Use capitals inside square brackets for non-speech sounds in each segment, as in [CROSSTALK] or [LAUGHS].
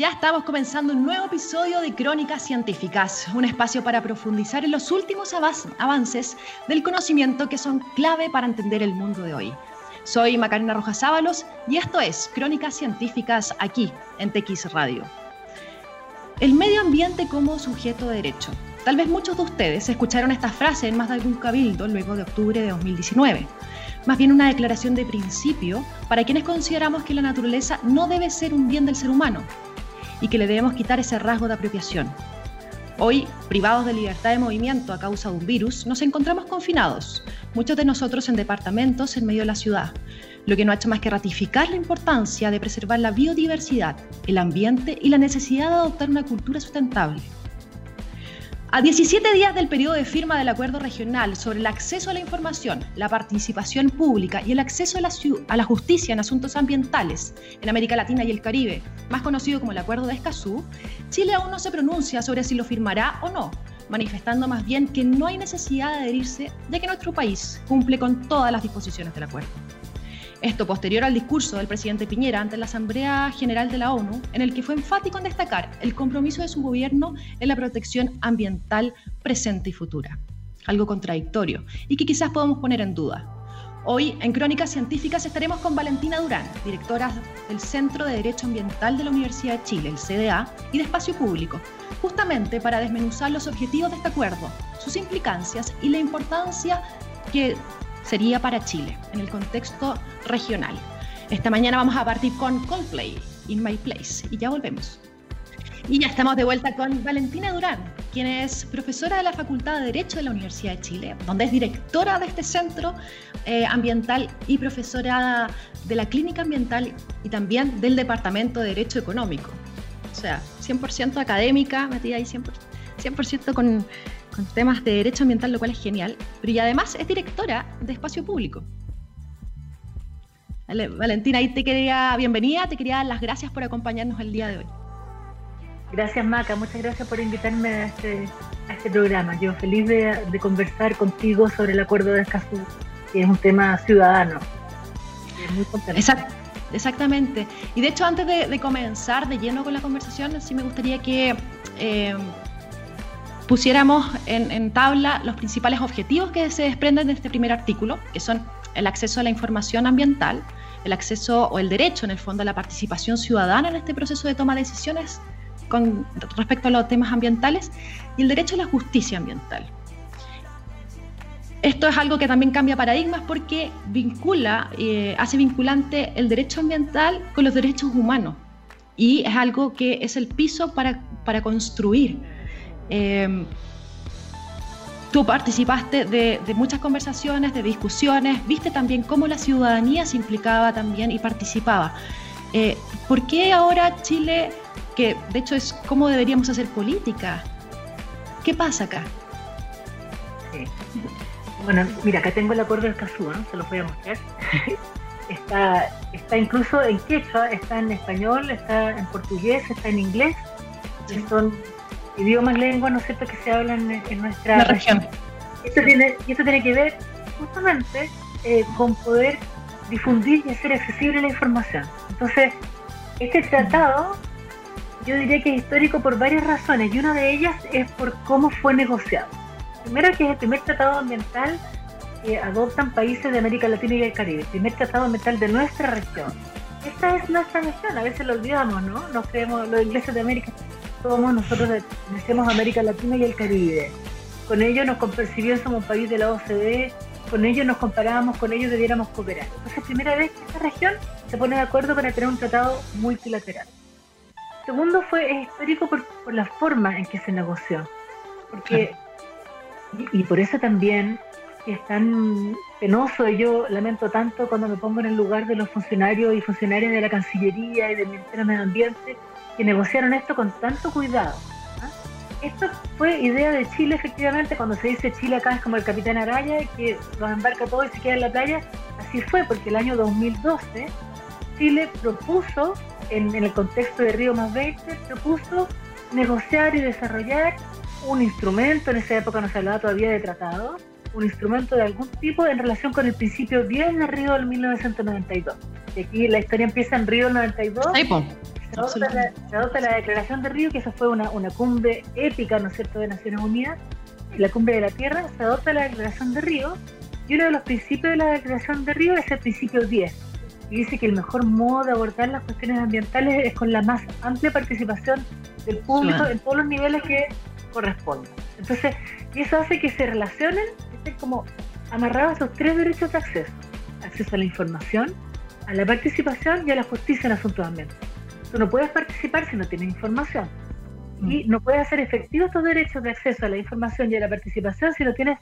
Ya estamos comenzando un nuevo episodio de Crónicas Científicas, un espacio para profundizar en los últimos avances del conocimiento que son clave para entender el mundo de hoy. Soy Macarena Rojas Ábalos y esto es Crónicas Científicas aquí en TX Radio. El medio ambiente como sujeto de derecho. Tal vez muchos de ustedes escucharon esta frase en más de algún cabildo luego de octubre de 2019. Más bien una declaración de principio para quienes consideramos que la naturaleza no debe ser un bien del ser humano, y que le debemos quitar ese rasgo de apropiación. Hoy, privados de libertad de movimiento a causa de un virus, nos encontramos confinados, muchos de nosotros en departamentos en medio de la ciudad, lo que no ha hecho más que ratificar la importancia de preservar la biodiversidad, el ambiente y la necesidad de adoptar una cultura sustentable. A 17 días del periodo de firma del acuerdo regional sobre el acceso a la información, la participación pública y el acceso a la, justicia en asuntos ambientales en América Latina y el Caribe, más conocido como el Acuerdo de Escazú, Chile aún no se pronuncia sobre si lo firmará o no, manifestando más bien que no hay necesidad de adherirse ya que nuestro país cumple con todas las disposiciones del acuerdo. Esto posterior al discurso del presidente Piñera ante la Asamblea General de la ONU, en el que fue enfático en destacar el compromiso de su gobierno en la protección ambiental presente y futura. Algo contradictorio y que quizás podamos poner en duda. Hoy, en Crónicas Científicas, estaremos con Valentina Durán, directora del Centro de Derecho Ambiental de la Universidad de Chile, el CDA, y de Espacio Público, justamente para desmenuzar los objetivos de este acuerdo, sus implicancias y la importancia que sería para Chile, en el contexto regional. Esta mañana vamos a partir con Coldplay, In My Place, y ya volvemos. Y ya estamos de vuelta con Valentina Durán, quien es profesora de la Facultad de Derecho de la Universidad de Chile, donde es directora de este centro eh, ambiental y profesora de la Clínica Ambiental y también del Departamento de Derecho Económico. O sea, 100% académica, metida ahí 100%, 100 con, con temas de derecho ambiental, lo cual es genial, pero y además es directora de espacio público. Valentina, ahí te quería, bienvenida, te quería dar las gracias por acompañarnos el día de hoy. Gracias Maca, muchas gracias por invitarme a este, a este programa. Yo feliz de, de, conversar contigo sobre el acuerdo de Escazú, que es un tema ciudadano. Es muy Exacto. Exactamente. Y de hecho, antes de, de, comenzar de lleno con la conversación, sí me gustaría que eh, pusiéramos en, tabla los principales objetivos que se desprenden de este primer artículo, que son el acceso a la información ambiental, el acceso o el derecho, en el fondo, a la participación ciudadana en este proceso de toma de decisiones con respecto a los temas ambientales y el derecho a la justicia ambiental. Esto es algo que también cambia paradigmas porque vincula, eh, hace vinculante el derecho ambiental con los derechos humanos y es algo que es el piso para, para construir Em, tú participaste de, muchas conversaciones, de discusiones, viste también cómo la ciudadanía se implicaba también y participaba. Eh, ¿Por qué ahora Chile, que de hecho es cómo deberíamos hacer política? ¿Qué pasa acá? Bueno, mira, acá tengo el acuerdo del Casúa, se lo voy a mostrar. [LAUGHS] está, está incluso en quechua, está en español, está en portugués, está en inglés. Son idiomas, lenguas, ¿no es cierto?, que se hablan en, nuestra región. Esto tiene, y esto tiene que ver justamente eh, con poder difundir y hacer accesible la información. Entonces, este tratado yo diría que es histórico por varias razones y una de ellas es por cómo fue negociado. Primero que es el primer tratado ambiental que adoptan países de América Latina y el Caribe, el primer tratado ambiental de nuestra región. Esta es nuestra región, a veces lo olvidamos, ¿no? Nos creemos los ingleses de América somos nosotros decimos América Latina y el Caribe. Con ellos nos percibían como un país de la OCDE, con ellos nos comparábamos, con ellos debiéramos cooperar. Entonces, primera vez que esta región se pone de acuerdo para tener un tratado multilateral. Segundo, fue histórico por, la forma en que se negoció. Porque, y, por eso también es tan penoso, y yo lamento tanto cuando me pongo en el lugar de los funcionarios y funcionarias de la Cancillería y del Ministerio de Medio Ambiente, que negociaron esto con tanto cuidado. ¿ah? Esto fue idea de Chile, efectivamente, cuando se dice Chile acá es como el capitán Araya, que los embarca todo y se queda en la playa. Así fue, porque el año 2012 Chile propuso, en, el contexto de Río más 20, propuso negociar y desarrollar un instrumento, en esa época no se hablaba todavía de tratado, un instrumento de algún tipo en relación con el principio 10 de Río del 1992. Y aquí la historia empieza en Río del 92 Se adopta, la, Declaración de Río, que esa fue una, una cumbre épica, ¿no es cierto?, de Naciones Unidas, la cumbre de la Tierra, se adopta la Declaración de Río, y uno de los principios de la Declaración de Río es el principio 10, y dice que el mejor modo de abordar las cuestiones ambientales es con la más amplia participación del público en todos los niveles que correspondan. Entonces, y eso hace que se relacionen, estén como amarrados a esos tres derechos de acceso. Acceso a la información, a la participación y a la justicia en asuntos ambientales. Tú no puedes participar si no tienes información. Y mm. no puedes hacer efectivos estos derechos de acceso a la información y a la participación si no tienes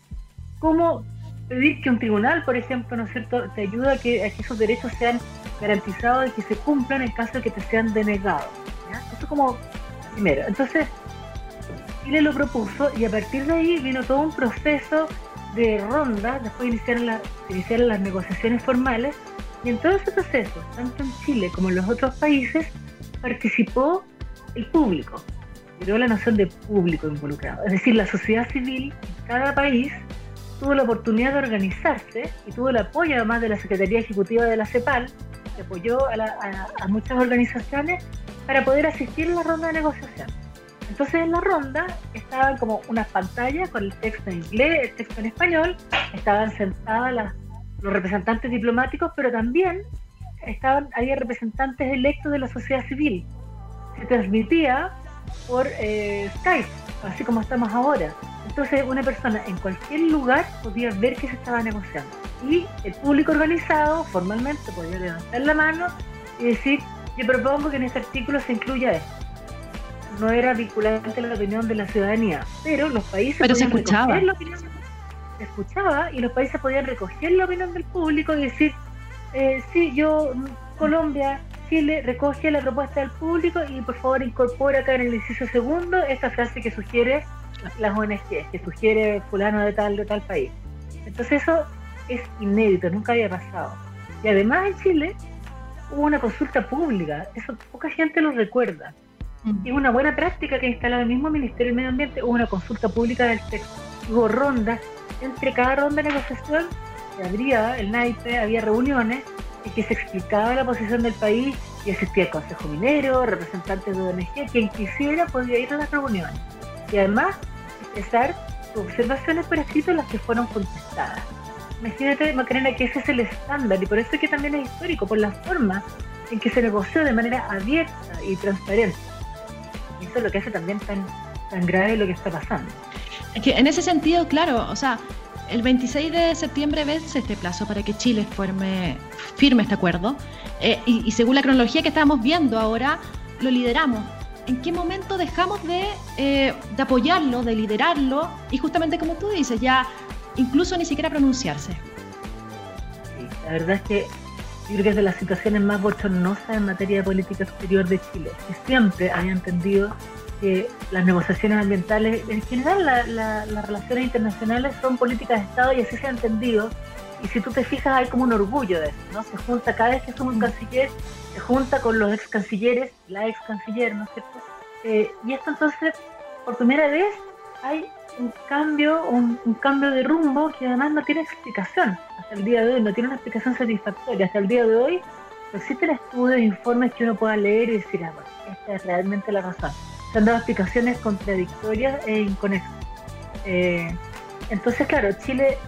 cómo pedir que un tribunal, por ejemplo, ¿no es cierto?, te ayude a que, esos derechos sean garantizados y que se cumplan en caso de que te sean denegados. Eso como primero. Entonces, Chile lo propuso y a partir de ahí vino todo un proceso de ronda, después iniciaron, la, iniciaron las negociaciones formales, y en todo ese proceso, tanto en Chile como en los otros países, participó el público. Llegó la noción de público involucrado, es decir, la sociedad civil en cada país tuvo la oportunidad de organizarse y tuvo el apoyo además de la Secretaría Ejecutiva de la CEPAL, que apoyó a, muchas organizaciones para poder asistir a la ronda de negociación. Entonces en la ronda estaban como unas pantallas con el texto en inglés, el texto en español, estaban sentadas los representantes diplomáticos, pero también estaban, había representantes electos de la sociedad civil. Se transmitía por eh, Skype, así como estamos ahora. Entonces una persona en cualquier lugar podía ver que se estaba negociando. Y el público organizado formalmente podía levantar la mano y decir, yo propongo que en este artículo se incluya esto. No era vinculante la opinión de la ciudadanía, pero los países pero se escuchaba. se escuchaba y los países podían recoger la opinión del público y decir, eh, sí, yo, Colombia, Chile, recoge la propuesta del público y por favor incorpora acá en el inciso segundo esta frase que sugiere las ONG, que sugiere fulano de tal, de tal país. Entonces eso es inédito, nunca había pasado. Y además en Chile hubo una consulta pública, eso poca gente lo recuerda. Mm. Es una buena práctica que ha instalado el mismo Ministerio del Medio Ambiente, hubo una consulta pública del texto. Hubo rondas, entre cada ronda de negociación abría el naipe, había reuniones en que se explicaba la posición del país y asistía el Consejo Minero, representantes de ONG, quien quisiera podía ir a las reuniones y además expresar observaciones por escrito las que fueron contestadas. Imagínate, Macarena, que ese es el estándar y por eso es que también es histórico, por la forma en que se negoció de manera abierta y transparente. Y eso es lo que hace también tan, tan grave lo que está pasando. Es que en ese sentido, claro, o sea, el 26 de septiembre vence este plazo para que Chile forme, firme este acuerdo. Eh, y, y según la cronología que estamos viendo ahora, lo lideramos. En qué momento dejamos eh, de, apoyarlo, de liderarlo y justamente como tú dices, ya incluso ni siquiera pronunciarse. La verdad es que yo creo que es de las situaciones más bochornosas en materia de política exterior de Chile, que siempre había entendido que las negociaciones ambientales, en general las relaciones internacionales son políticas de Estado y así se ha entendido. Y si tú te fijas hay como un orgullo de eso, ¿no? Se junta cada vez que somos un mm. canciller se junta con los ex cancilleres, la ex canciller, ¿no es cierto? Eh, y esto entonces, por primera vez, hay un cambio, un, cambio de rumbo que además no tiene explicación hasta el día de hoy, no tiene una explicación satisfactoria. Hasta el día de hoy existen estudios, informes que uno pueda leer y decir, ah, bueno, esta es realmente la razón. Se han explicaciones contradictorias e inconexas. Eh, entonces, claro, Chile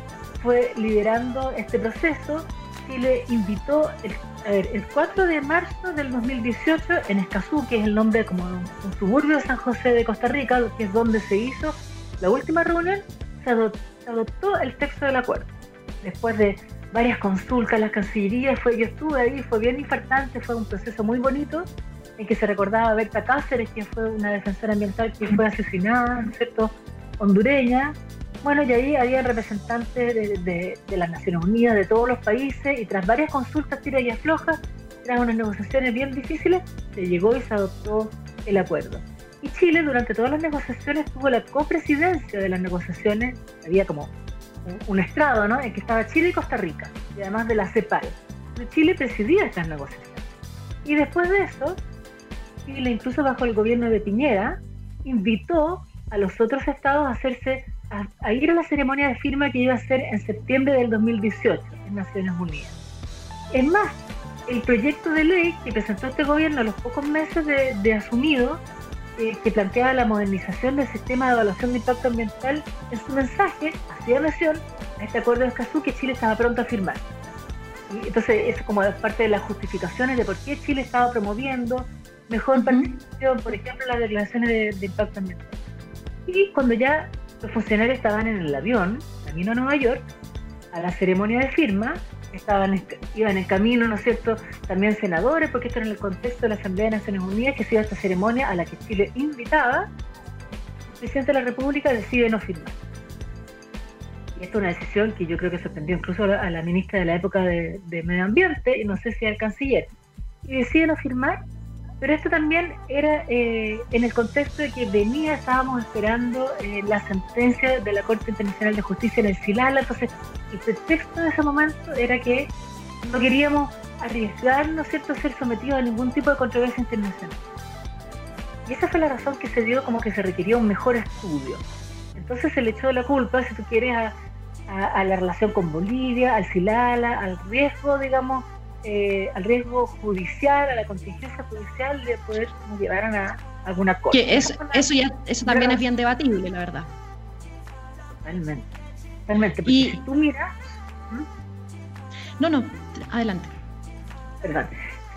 fue liderando este proceso, Chile invitó el a ver, el 4 de marzo del 2018 en Escazú, que es el nombre como un, suburbio de San José de Costa Rica, que es donde se hizo la última reunión, se adoptó, el texto del acuerdo. Después de varias consultas, las cancillerías, fue, yo estuve ahí, fue bien infartante, fue un proceso muy bonito en que se recordaba a Berta Cáceres, quien fue una defensora ambiental que fue asesinada, ¿cierto? hondureña, bueno, y ahí había representantes de, las Naciones Unidas, de todos los países, y tras varias consultas tira y afloja, tras unas negociaciones bien difíciles, se llegó y se adoptó el acuerdo. Y Chile durante todas las negociaciones tuvo la copresidencia de las negociaciones, había como un, estrado, ¿no? En que estaba Chile y Costa Rica, y además de la CEPAL. Chile presidía estas negociaciones. Y después de eso, Chile, incluso bajo el gobierno de Piñera, invitó a los otros estados a hacerse a, ir a la ceremonia de firma que iba a ser en septiembre del 2018 en Naciones Unidas. Es más, el proyecto de ley que presentó este gobierno a los pocos meses de, asumido, eh, que planteaba la modernización del sistema de evaluación de impacto ambiental, en su mensaje hacía mención a este acuerdo de Escazú que Chile estaba pronto a firmar. Y entonces, eso como parte de las justificaciones de por qué Chile estaba promoviendo mejor participación, por ejemplo, las declaraciones de, de impacto ambiental. Y cuando ya los funcionarios estaban en el avión, camino a Nueva York, a la ceremonia de firma, estaban iban en camino, ¿no es cierto?, también senadores, porque esto era en el contexto de la Asamblea de Naciones Unidas, que se iba a esta ceremonia a la que Chile invitaba, el presidente de la República decide no firmar. Y esta es una decisión que yo creo que sorprendió incluso a la, ministra de la época de, de Medio Ambiente, y no sé si al canciller. Y decide no firmar pero esto también era eh, en el contexto de que venía, estábamos esperando eh, la sentencia de la Corte Internacional de Justicia en el Silala, entonces el pretexto de ese momento era que no queríamos arriesgar, ¿no es cierto?, ser sometidos a ningún tipo de controversia internacional. Y esa fue la razón que se dio como que se requería un mejor estudio. Entonces se le echó la culpa, si tú quieres, a, a la relación con Bolivia, al Silala, al riesgo, digamos, eh, al riesgo judicial, a la contingencia judicial de poder llevar a alguna cosa. Que eso, eso, ya, eso también es bien debatible, la verdad. Totalmente. Totalmente. Porque y, si tú miras. No, no, adelante. Perdón.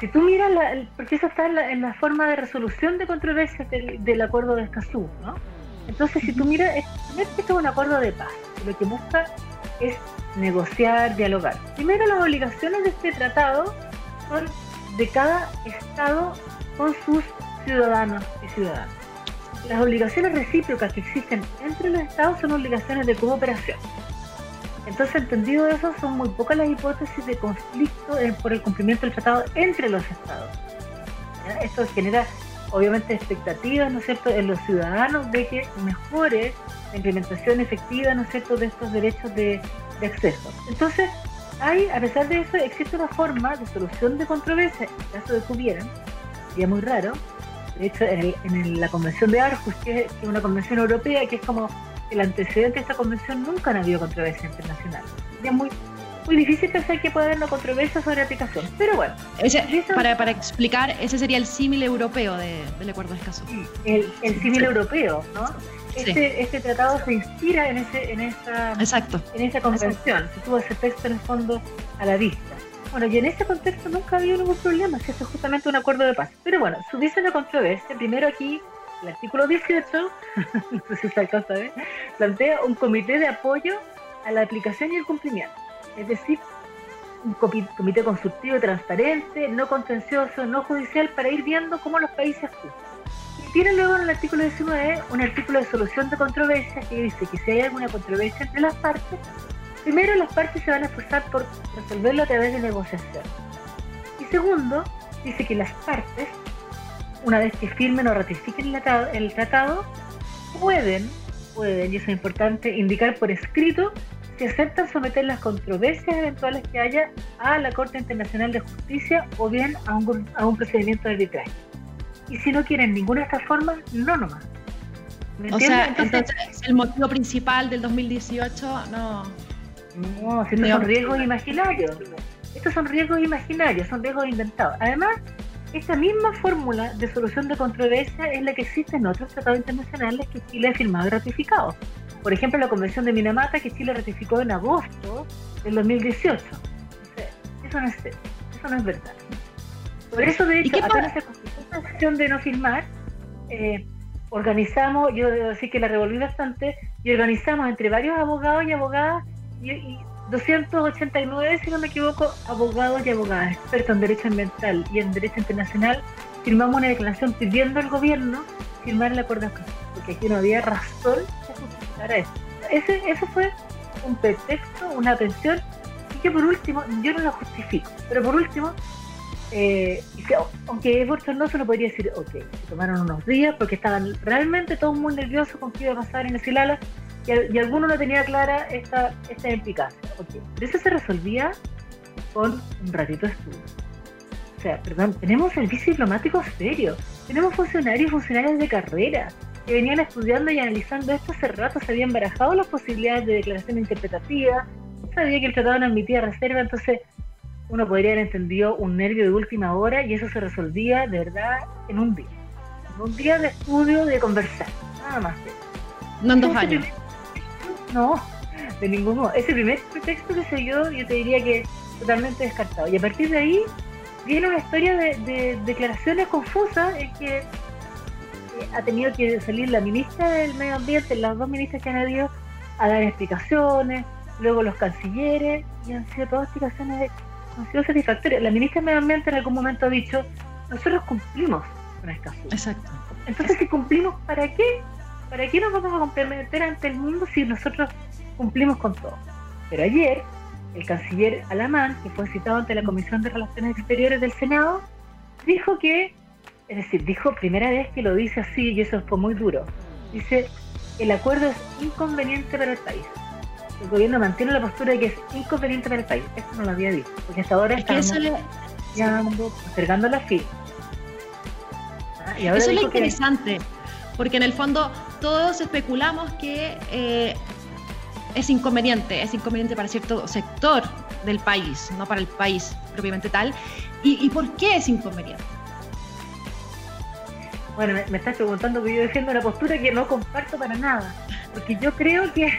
Si tú miras, la, porque eso está en la, forma de resolución de controversias del, acuerdo de Escazú, ¿no? Entonces, si tú miras, este es un acuerdo de paz. Lo que busca es negociar, dialogar. Primero, las obligaciones de este tratado son de cada Estado con sus ciudadanos y ciudadanas. Las obligaciones recíprocas que existen entre los Estados son obligaciones de cooperación. Entonces, entendido eso, son muy pocas las hipótesis de conflicto por el cumplimiento del tratado entre los Estados. Esto genera, obviamente, expectativas, ¿no es cierto?, en los ciudadanos de que mejore la implementación efectiva, ¿no es cierto?, de estos derechos de de acceso. Entonces, hay, a pesar de eso, existe una forma de solución de controversia, en caso de que hubiera, sería muy raro. De hecho, en, la Convención de Arhus, que es, una convención europea, que es como el antecedente de esta convención, nunca ha habido controversia internacional. Sería muy, muy difícil pensar que pueda haber una controversia sobre aplicación. Pero bueno. para, para explicar, ese sería el símil europeo de, del acuerdo de escaso. El, el símil europeo, ¿no? Este, este tratado se inspira en, ese, en, esa, en esa convención, se tuvo ese texto en el fondo a la vista. Bueno, y en ese contexto nunca ha habido ningún problema, si eso es justamente un acuerdo de paz. Pero bueno, subiese la controversia, primero aquí el artículo 18, [LAUGHS] no sé si se alcanza a ver, plantea un comité de apoyo a la aplicación y el cumplimiento. Es decir, un comité consultivo transparente, no contencioso, no judicial, para ir viendo cómo los países actúan tiene luego en el artículo 19 un artículo de solución de controversias que dice que si hay alguna controversia entre las partes, primero las partes se van a esforzar por resolverlo a través de negociación. Y segundo, dice que las partes, una vez que firmen o ratifiquen el tratado, pueden, pueden, y eso es importante, indicar por escrito si aceptan someter las controversias eventuales que haya a la Corte Internacional de Justicia o bien a un, a un procedimiento de arbitraje y si no quieren ninguna de estas formas, no nomás. o sea, entonces, el motivo principal del 2018 no... No, si son riesgos imaginarios. Estos son riesgos imaginarios, son riesgos inventados. Además, esta misma fórmula de solución de controversia es la que existe en otros tratados internacionales que Chile ha firmado y ratificado. Por ejemplo, la Convención de Minamata que Chile ratificó en agosto del 2018. eso, no es, eso no es verdad. Por eso, de hecho, apenas se la acción de no firmar, eh, organizamos, yo debo decir que la revolví bastante, y organizamos entre varios abogados y abogadas, y, 289, si no me equivoco, abogados y abogadas, expertos en derecho ambiental y en derecho internacional, firmamos una declaración pidiendo al gobierno firmar el acuerdo porque aquí no había razón que justificara eso. Ese, eso fue un pretexto, una pensión, y que por último, yo no lo justifico, pero por último, eh, aunque es bochornoso, no podría decir, ok, se tomaron unos días porque estaban realmente todos muy nerviosos con qué iba a pasar en el Silala y, alguno no tenía clara esta, esta implicancia. Okay. Pero eso se resolvía con un ratito de estudio. O sea, perdón, tenemos servicio diplomático serio, tenemos funcionarios y funcionarios de carrera que venían estudiando y analizando esto hace rato, se habían barajado las posibilidades de declaración interpretativa, sabía que el tratado no admitía reserva, entonces uno podría haber entendido un nervio de última hora y eso se resolvía de verdad en un día. En un día de estudio, de conversar, nada más. No en dos años. no, de ningún modo. Ese primer pretexto que se dio, yo te diría que totalmente descartado. Y a partir de ahí viene una historia de, declaraciones confusas en que eh, ha tenido que salir la ministra del Medio Ambiente, las dos ministras que han ido a dar explicaciones, luego los cancilleres, y han sido todas explicaciones han sido satisfactorias. La ministra del Medio Ambiente en algún momento ha dicho, nosotros cumplimos con esta Exacto. Entonces, si cumplimos, ¿para qué? ¿Para qué nos vamos a comprometer ante el mundo si nosotros cumplimos con todo? Pero ayer, el canciller Alamán, que fue citado ante la Comisión de Relaciones Exteriores del Senado, dijo que, es decir, dijo primera vez que lo dice así, y eso fue muy duro, dice, el acuerdo es inconveniente para el país. El gobierno mantiene la postura de que es inconveniente para el país. Esto no lo había dicho, porque hasta ahora estamos ya postergando la fila. Ah, eso es lo interesante, porque en el fondo todos especulamos que eh, es inconveniente, es inconveniente para cierto sector del país, no para el país propiamente tal. ¿Y, por qué es inconveniente? Bueno, me, estás preguntando que yo defiendo una postura que no comparto para nada, porque yo creo que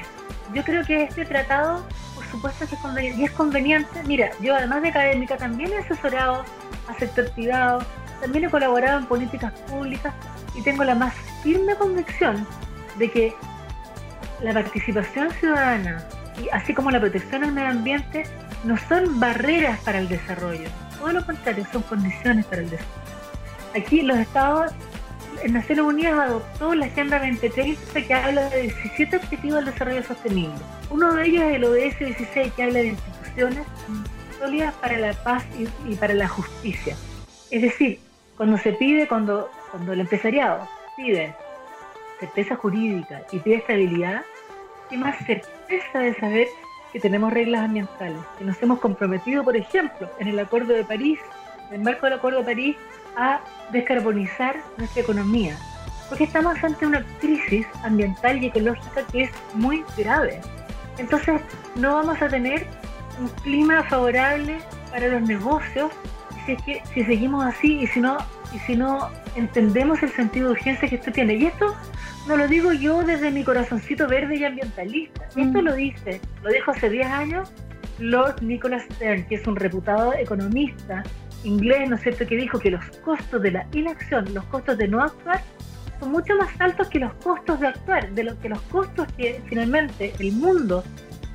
yo creo que este tratado, por supuesto es conveniente, y es conveniente. Mira, yo además de académica también he asesorado a sector privado, también he colaborado en políticas públicas y tengo la más firme convicción de que la participación ciudadana, y así como la protección al medio ambiente, no son barreras para el desarrollo, todo lo contrario, son condiciones para el desarrollo. Aquí los estados, Naciones Unidas adoptó la Agenda 2030 que habla de 17 objetivos del desarrollo sostenible. Uno de ellos es el ODS 16 que habla de instituciones sólidas para la paz y, para la justicia. Es decir, cuando se pide, cuando, cuando el empresariado pide certeza jurídica y pide estabilidad, y más certeza de saber que tenemos reglas ambientales, que nos hemos comprometido, por ejemplo, en el Acuerdo de París, en el marco del Acuerdo de París, a descarbonizar nuestra economía, porque estamos ante una crisis ambiental y ecológica que es muy grave. Entonces, no vamos a tener un clima favorable para los negocios si, es que, si seguimos así y si no y si no entendemos el sentido de urgencia que esto tiene. Y esto no lo digo yo desde mi corazoncito verde y ambientalista. Esto mm. lo dice, lo dijo hace 10 años Lord Nicholas Stern, que es un reputado economista inglés, ¿no es cierto?, que dijo que los costos de la inacción, los costos de no actuar, son mucho más altos que los costos de actuar, de lo que los costos que finalmente el mundo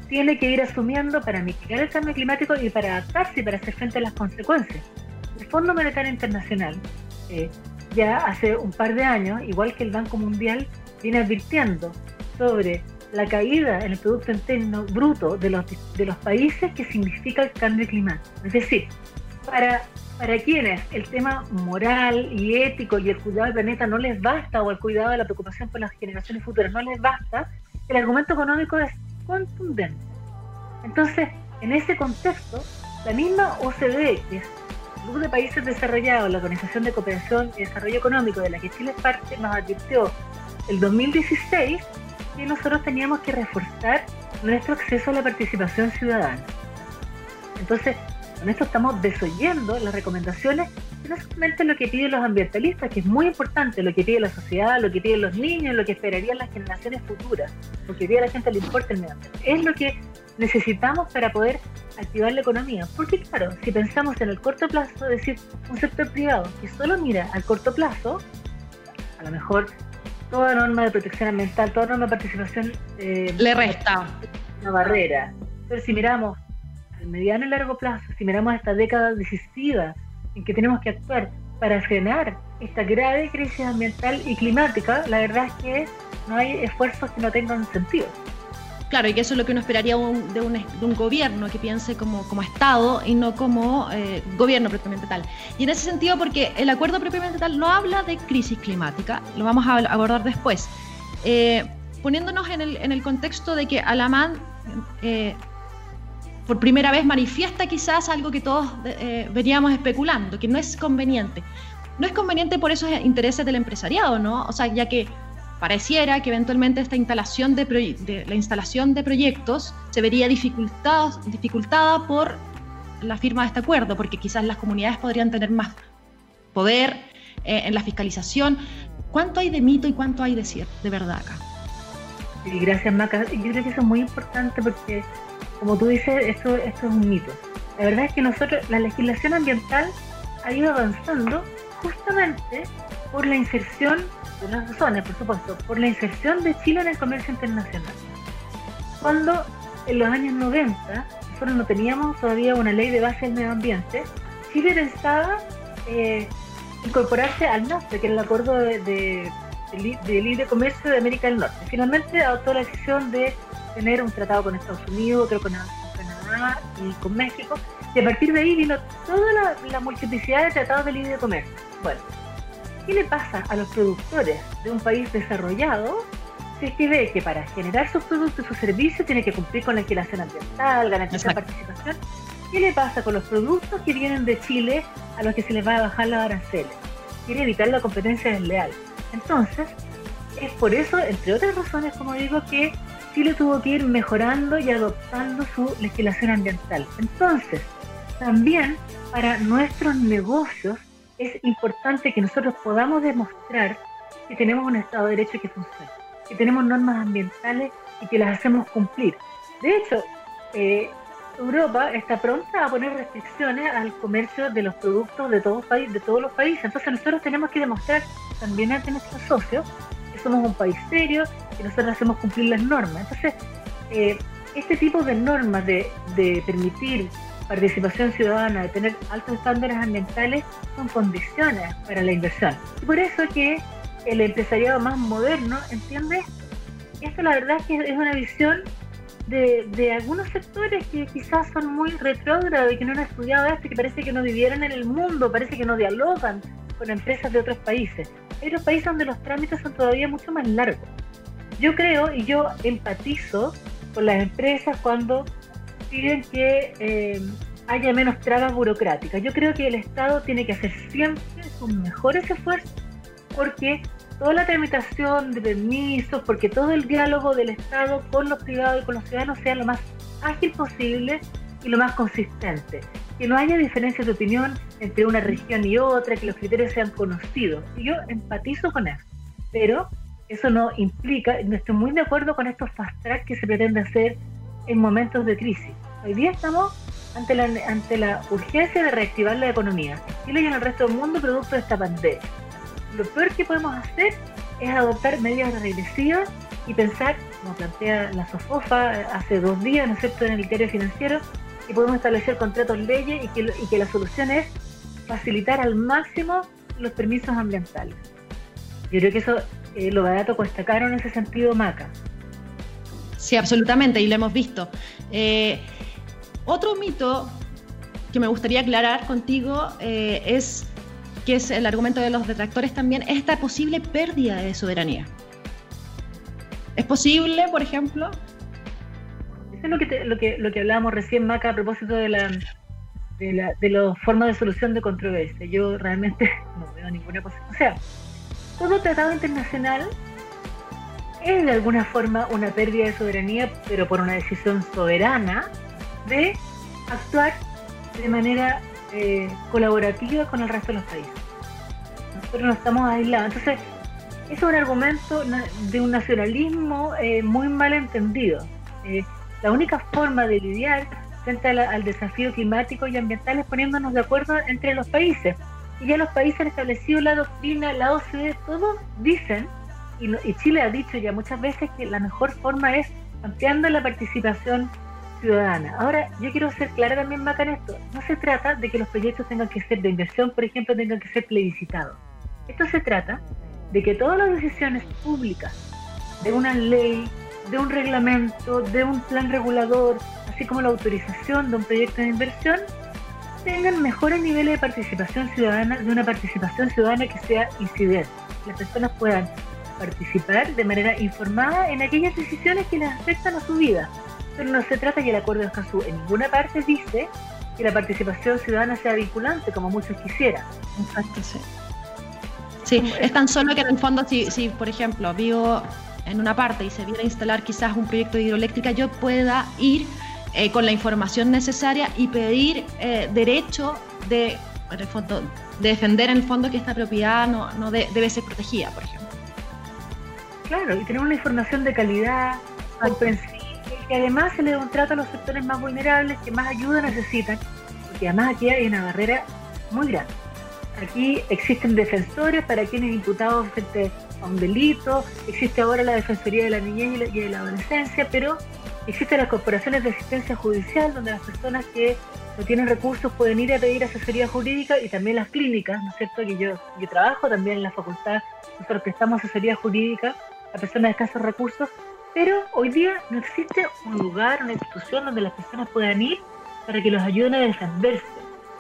tiene que ir asumiendo para mitigar el cambio climático y para adaptarse y para hacer frente a las consecuencias. El Fondo Monetario Internacional eh, ya hace un par de años, igual que el Banco Mundial, viene advirtiendo sobre la caída en el Producto Interno Bruto de los, de los países que significa el cambio climático. Es decir, para, para quienes el tema moral y ético y el cuidado del planeta no les basta, o el cuidado de la preocupación por las generaciones futuras no les basta, el argumento económico es contundente. Entonces, en ese contexto, la misma OCDE, que es Club de Países Desarrollados, la Organización de Cooperación y Desarrollo Económico de la que Chile es parte, nos advirtió el 2016 que nosotros teníamos que reforzar nuestro acceso a la participación ciudadana. Entonces, con esto estamos desoyendo las recomendaciones, no solamente lo que piden los ambientalistas, que es muy importante, lo que pide la sociedad, lo que piden los niños, lo que esperarían las generaciones futuras, lo que pide a la gente le importa el medio ambiente. Es lo que necesitamos para poder activar la economía. Porque claro, si pensamos en el corto plazo, es decir, un sector privado que solo mira al corto plazo, a lo mejor toda norma de protección ambiental, toda norma de participación... Eh, Le resta. Una barrera. Pero si miramos al mediano y largo plazo, si miramos esta década decisiva en que tenemos que actuar para frenar esta grave crisis ambiental y climática, la verdad es que no hay esfuerzos que no tengan sentido. Claro, y que eso es lo que uno esperaría de, un, gobierno que piense como, como Estado y no como eh, gobierno propiamente tal. Y en ese sentido, porque el acuerdo propiamente tal no habla de crisis climática, lo vamos a abordar después. Eh, poniéndonos en el, en el, contexto de que Alamán eh, por primera vez manifiesta quizás algo que todos veníamos especulando, que no es conveniente. No es conveniente por esos intereses del empresariado, ¿no? O sea, ya que pareciera que eventualmente esta instalación de, la instalación de proyectos se vería dificultada, dificultada por la firma de este acuerdo, porque quizás las comunidades podrían tener más poder eh, en la fiscalización. ¿Cuánto hay de mito y cuánto hay de, cierto, de verdad acá? Sí, gracias Maca. Yo creo que eso es muy importante porque, como tú dices, esto, esto es un mito. La verdad es que nosotros, la legislación ambiental ha ido avanzando justamente por la inserción, de las razones, por supuesto, por la inserción de Chile en el comercio internacional. Cuando en los años 90 nosotros no teníamos todavía una ley de base del medio ambiente, Chile pensaba eh, incorporarse al NAFTA, que es el acuerdo de, libre comercio de América del Norte. Finalmente adoptó la decisión de tener un tratado con Estados Unidos, creo con Canadá y con México, y a partir de ahí vino toda la, la multiplicidad de tratados de libre comercio. Bueno, ¿qué le pasa a los productores de un país desarrollado si es que ve que para generar sus productos y sus servicios tiene que cumplir con la legislación ambiental, garantizar participación? ¿Qué le pasa con los productos que vienen de Chile a los que se les va a bajar los aranceles? Quiere evitar la competencia desleal. Entonces, es por eso, entre otras razones, como digo, que Chile tuvo que ir mejorando y adoptando su legislación ambiental. Entonces, también para nuestros negocios es importante que nosotros podamos demostrar que tenemos un Estado de Derecho que funciona, que tenemos normas ambientales y que las hacemos cumplir. De hecho, eh, Europa está pronta a poner restricciones al comercio de los productos de todos, de todos los países. Entonces nosotros tenemos que demostrar también ante nuestros socios que somos un país serio, que nosotros hacemos cumplir las normas. Entonces, eh, este tipo de normas de, de permitir participación ciudadana, de tener altos estándares ambientales, son condiciones para la inversión. Y por eso que el empresariado más moderno entiende esto la verdad es que es una visión de, de, algunos sectores que quizás son muy retrógrados y que no han estudiado esto, que parece que no vivieron en el mundo, parece que no dialogan con empresas de otros países. Hay otros países donde los trámites son todavía mucho más largos. Yo creo y yo empatizo con las empresas cuando piden que eh, haya menos trabas burocráticas. Yo creo que el Estado tiene que hacer siempre sus mejores esfuerzos porque toda la tramitación de permisos, porque todo el diálogo del Estado con los privados y con los ciudadanos sea lo más ágil posible y lo más consistente. Que no haya diferencias de opinión entre una región y otra, que los criterios sean conocidos. Y yo empatizo con eso. Pero eso no implica, no estoy muy de acuerdo con estos fast track que se pretende hacer en momentos de crisis. Hoy día estamos ante la, ante la urgencia de reactivar la economía Chile y en el resto del mundo producto de esta pandemia lo peor que podemos hacer es adoptar medidas regresivas y pensar, como plantea la SOFOFA hace dos días, ¿no es cierto?, en el diario financiero, que podemos establecer contratos leyes y que, y que la solución es facilitar al máximo los permisos ambientales. Yo creo que eso, eh, lo barato cuesta caro en ese sentido, Maca. Sí, absolutamente, y lo hemos visto. Eh, otro mito que me gustaría aclarar contigo eh, es que es el argumento de los detractores también, esta posible pérdida de soberanía. ¿Es posible, por ejemplo? Eso es lo que, lo que, lo que hablábamos recién, Maca, a propósito de la, de, la, de las formas de solución de controversia. Yo realmente [LAUGHS] no veo ninguna posibilidad. O sea, todo tratado internacional es de alguna forma una pérdida de soberanía, pero por una decisión soberana de actuar de manera eh, colaborativa con el resto de los países. Nosotros no estamos aislados. Entonces, es un argumento de un nacionalismo eh, muy mal entendido. Eh, la única forma de lidiar frente al desafío climático y ambiental es poniéndonos de acuerdo entre los países. Y ya los países han establecido la doctrina, la OCDE, todos dicen, y, y Chile ha dicho ya muchas veces que la mejor forma es ampliando la participación ciudadana. Ahora, yo quiero ser clara también, Maca, en esto. No se trata de que los proyectos tengan que ser de inversión, por ejemplo, tengan que ser plebiscitados. Esto se trata de que todas las decisiones públicas de una ley, de un reglamento, de un plan regulador, así como la autorización de un proyecto de inversión, tengan mejores niveles de participación ciudadana, de una participación ciudadana que sea incidente. Las personas puedan participar de manera informada en aquellas decisiones que les afectan a su vida, pero no se trata que el acuerdo de Escazú en ninguna parte dice que la participación ciudadana sea vinculante, como muchos quisieran. Exacto, sí. Sí, es tan solo que en el fondo, si, si por ejemplo vivo en una parte y se viene a instalar quizás un proyecto de hidroeléctrica, yo pueda ir eh, con la información necesaria y pedir eh, derecho de, de defender en el fondo que esta propiedad no, no debe ser protegida, por ejemplo. Claro, y tener una información de calidad, comprensible, que además se le da un trato a los sectores más vulnerables que más ayuda necesitan, porque además aquí hay una barrera muy grande. Aquí existen defensores para quienes imputados frente a un delito, existe ahora la Defensoría de la Niñez y de la Adolescencia, pero existen las corporaciones de asistencia judicial donde las personas que no tienen recursos pueden ir a pedir asesoría jurídica y también las clínicas, ¿no es cierto? Que yo, yo trabajo también en la facultad, nosotros prestamos asesoría jurídica a personas de escasos recursos, pero hoy día no existe un lugar, una institución donde las personas puedan ir para que los ayuden a defenderse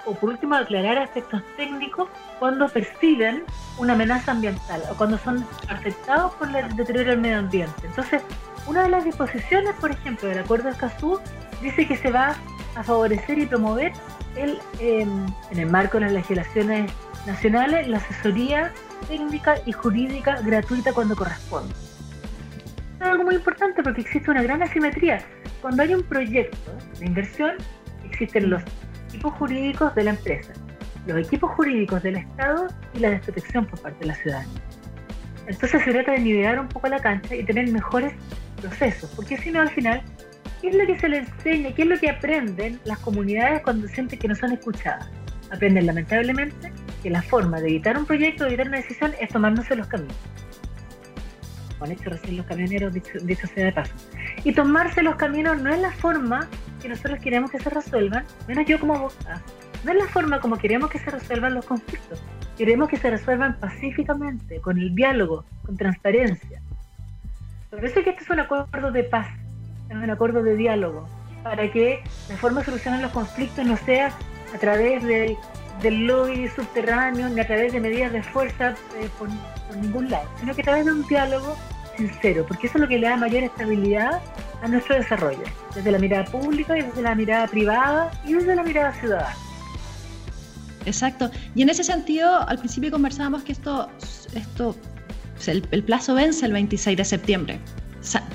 o por último aclarar aspectos técnicos cuando perciben una amenaza ambiental o cuando son afectados por el deterioro del medio ambiente. Entonces, una de las disposiciones, por ejemplo, del Acuerdo de Escazú dice que se va a favorecer y promover el, em, en el marco de las legislaciones nacionales la asesoría técnica y jurídica gratuita cuando corresponde. Es algo muy importante porque existe una gran asimetría. Cuando hay un proyecto de inversión, existen los equipos jurídicos de la empresa, los equipos jurídicos del Estado y la desprotección por parte de la ciudadanía. Entonces se trata de nivelar un poco la cancha y tener mejores procesos, porque si no al final, ¿qué es lo que se les enseña? ¿Qué es lo que aprenden las comunidades cuando sienten que no son escuchadas? Aprenden lamentablemente que la forma de evitar un proyecto, de evitar una decisión, es tomándose los caminos. Con hecho recién los camioneros, dicho, sea de paso. Y tomarse los caminos no es la forma que nosotros queremos que se resuelvan, menos yo como abogada, no es la forma como queremos que se resuelvan los conflictos. Queremos que se resuelvan pacíficamente, con el diálogo, con transparencia. Por eso es que este es un acuerdo de paz, es un acuerdo de diálogo, para que la forma de solucionar los conflictos no sea a través del, del lobby subterráneo ni a través de medidas de fuerza eh, por, ningún lado, sino que a través de un diálogo sincero, porque eso es lo que le da mayor estabilidad a nuestro desarrollo, desde la mirada pública y desde la mirada privada y desde la mirada ciudadana. Exacto. Y en ese sentido, al principio conversábamos que esto, esto el, plazo vence el 26 de septiembre.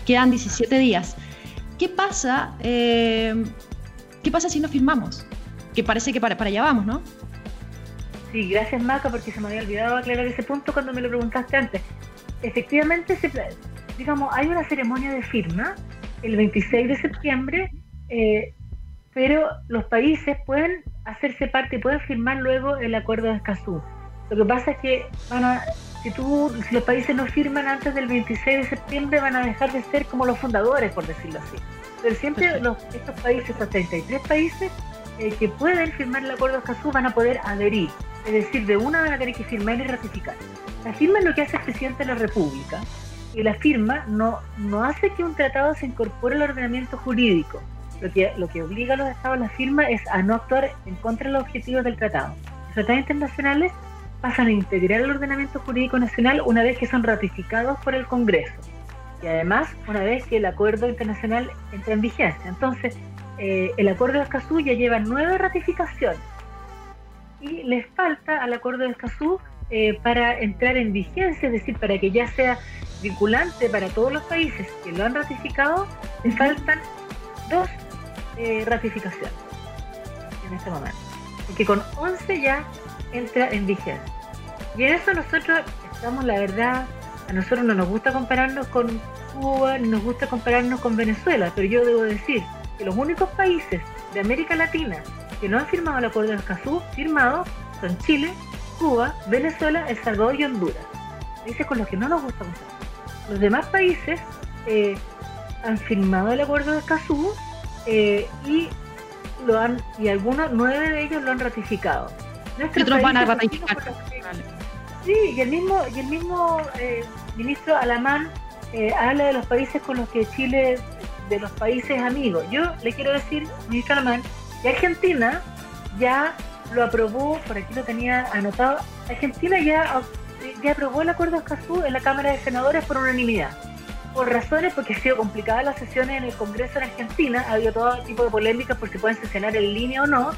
quedan 17 días. ¿Qué pasa? Eh, ¿Qué pasa si no firmamos? Que parece que para, para allá vamos, ¿no? Sí, gracias Maca, porque se me había olvidado aclarar ese punto cuando me lo preguntaste antes. Efectivamente, digamos, hay una ceremonia de firma el 26 de septiembre, eh, pero los países pueden hacerse parte y pueden firmar luego el acuerdo de Escazú. Lo que pasa es que van a, si, tú, si los países no firman antes del 26 de septiembre, van a dejar de ser como los fundadores, por decirlo así. Pero siempre los, estos países, estos 33 países eh, que pueden firmar el acuerdo de Escazú, van a poder adherir. Es decir, de una van a tener que firmar y ratificar. La firma es lo que hace el presidente de la República. Y la firma no, no hace que un tratado se incorpore al ordenamiento jurídico. Lo que, lo que obliga a los estados a la firma es a no actuar en contra de los objetivos del tratado. Los tratados internacionales pasan a integrar el ordenamiento jurídico nacional una vez que son ratificados por el Congreso y además una vez que el acuerdo internacional entra en vigencia. Entonces, eh, el acuerdo de Escazú ya lleva nueve ratificaciones y les falta al acuerdo de Escazú eh, para entrar en vigencia, es decir, para que ya sea vinculante para todos los países que lo han ratificado, le faltan dos eh, ratificaciones en este momento. Porque con 11 ya entra en vigencia. Y en eso nosotros estamos, la verdad, a nosotros no nos gusta compararnos con Cuba, ni nos gusta compararnos con Venezuela, pero yo debo decir que los únicos países de América Latina que no han firmado el acuerdo de Escazú, firmado, son Chile, Cuba, Venezuela, El Salvador y Honduras. Países con los que no nos gusta comparar. Los demás países eh, han firmado el acuerdo de Escazú eh, y lo han y algunos, nueve de ellos lo han ratificado y otros van a ratificar. Sí, y el mismo, y el mismo eh, ministro Alamán eh, habla de los países con los que Chile, de los países amigos. Yo le quiero decir, ministro Alamán, que Argentina ya lo aprobó, por aquí lo tenía anotado, Argentina ya, ya aprobó el acuerdo de Escazú en la Cámara de Senadores por unanimidad. Por razones, porque ha sido complicada las sesiones en el Congreso en Argentina, ha habido todo tipo de polémicas por si pueden sesionar en línea o no,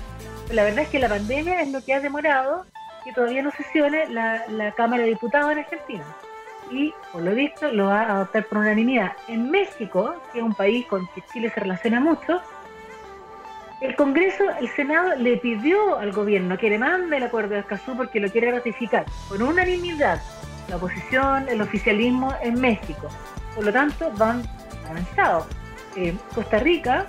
la verdad es que la pandemia es lo que ha demorado que todavía no sesione la, la Cámara de Diputados en Argentina. Y, por lo visto, lo va a adoptar por unanimidad. En México, que es un país con que Chile se relaciona mucho, El Congreso, el Senado le pidió al gobierno que le mande el acuerdo de Escazú porque lo quiere ratificar con unanimidad la oposición, el oficialismo en México. Por lo tanto, van avanzados. Eh, Costa Rica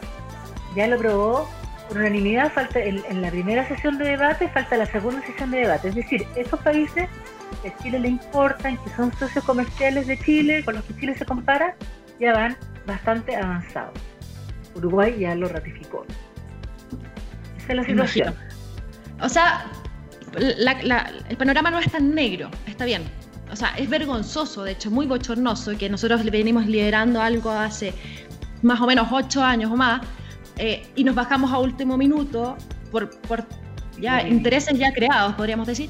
ya lo aprobó por unanimidad, falta en, la primera sesión de debate, falta la segunda sesión de debate. Es decir, estos países que a Chile le importan, que son socios comerciales de Chile, con los que Chile se compara, ya van bastante avanzados. Uruguay ya lo ratificó. Es la situación. O sea, el panorama no es tan negro, está bien. O sea, es vergonzoso, de hecho, muy bochornoso, que nosotros venimos liderando algo hace más o menos ocho años o más, eh, y nos bajamos a último minuto por, por ya intereses ya creados, podríamos decir,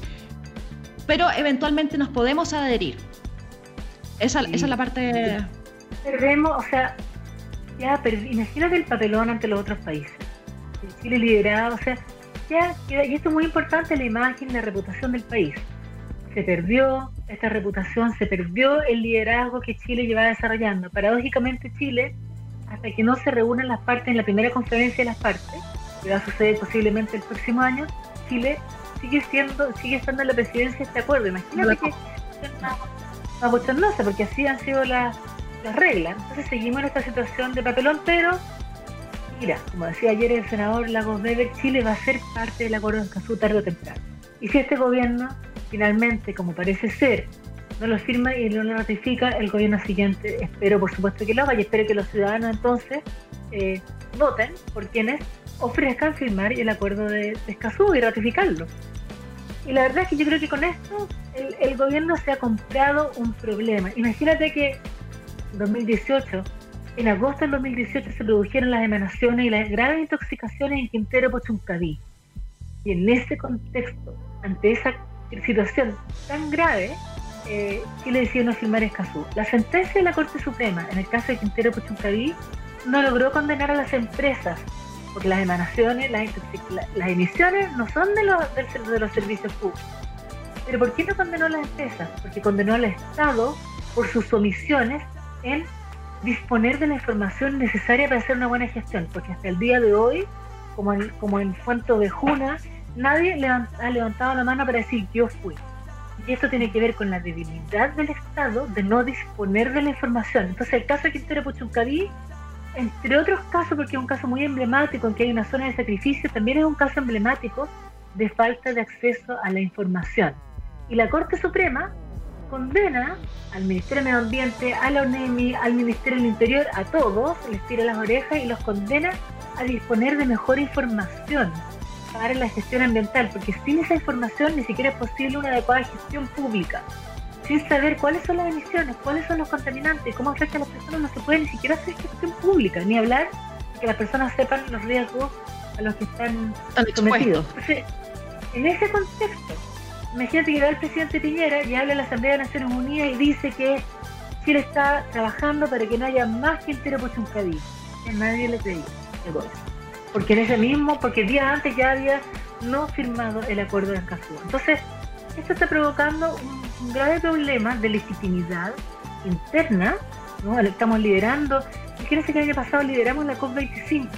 pero eventualmente nos podemos adherir. Esa, esa es la parte... Perdemos, o sea, ya imagínate el papelón ante los otros países. Chile liderado, o sea, ya, y esto es muy importante, la imagen, la reputación del país. Se perdió esta reputación, se perdió el liderazgo que Chile llevaba desarrollando. Paradójicamente Chile, hasta que no se reúnan las partes en la primera conferencia de las partes, que va a suceder posiblemente el próximo año, Chile sigue siendo, sigue estando en la presidencia este acuerdo. Imagínate que es una, bochornosa, porque así han sido las, las reglas. Entonces seguimos en esta situación de papelón, pero mira, como decía ayer el senador Lagos Weber, Chile va a ser parte del acuerdo de Escazú tarde o temprano. Y si este gobierno, finalmente, como parece ser, no lo firma y no lo ratifica, el gobierno siguiente espero por supuesto que lo haga y espero que los ciudadanos entonces eh, voten por quienes ofrezcan firmar el acuerdo de, Escazú y ratificarlo. Y la verdad es que yo creo que con esto el, gobierno se ha comprado un problema. Imagínate que en 2018, en agosto del 2018 se produjeron las emanaciones y las graves intoxicaciones en Quintero Pochuncaví. Y en ese contexto, ante esa situación tan grave, eh, Chile decidió no firmar Escazú. La sentencia de la Corte Suprema en el caso de Quintero Pochuncaví no logró condenar a las empresas porque las emanaciones, las, las emisiones no son de los, de los servicios públicos. Pero ¿por qué no condenó a las empresas? Porque condenó al Estado por sus omisiones en disponer de la información necesaria para hacer una buena gestión, porque hasta el día de hoy, como en, como en Fuento de nadie ha levantado la mano para decir yo fui. Y esto tiene que ver con la debilidad del Estado de no disponer de la información. Entonces, el caso de Quintero Puchuncaví entre otros casos, porque es un caso muy emblemático en que hay una zona de sacrificio, también es un caso emblemático de falta de acceso a la información. Y la Corte Suprema condena al Ministerio de Medio Ambiente, a la ONEMI, al Ministerio del Interior, a todos, les tira las orejas y los condena a disponer de mejor información para la gestión ambiental, porque sin esa información ni siquiera es posible una adecuada gestión pública sin saber cuáles son las emisiones, cuáles son los contaminantes, cómo afecta a las personas, no se puede ni siquiera hacer gestión pública, ni hablar de que las personas sepan los riesgos a los que están sometidos. Entonces, en ese contexto, imagínate que va el presidente Piñera y habla en la Asamblea de Naciones Unidas y dice que Chile está trabajando para que no haya más Quintero Pochuncadí. Que nadie le creía, porque en ese mismo, porque el día antes ya había no firmado el acuerdo de Escazú. Entonces, esto está provocando un, grave problema de legitimidad interna. ¿no? Estamos liderando. Fíjense que el año pasado lideramos la COP25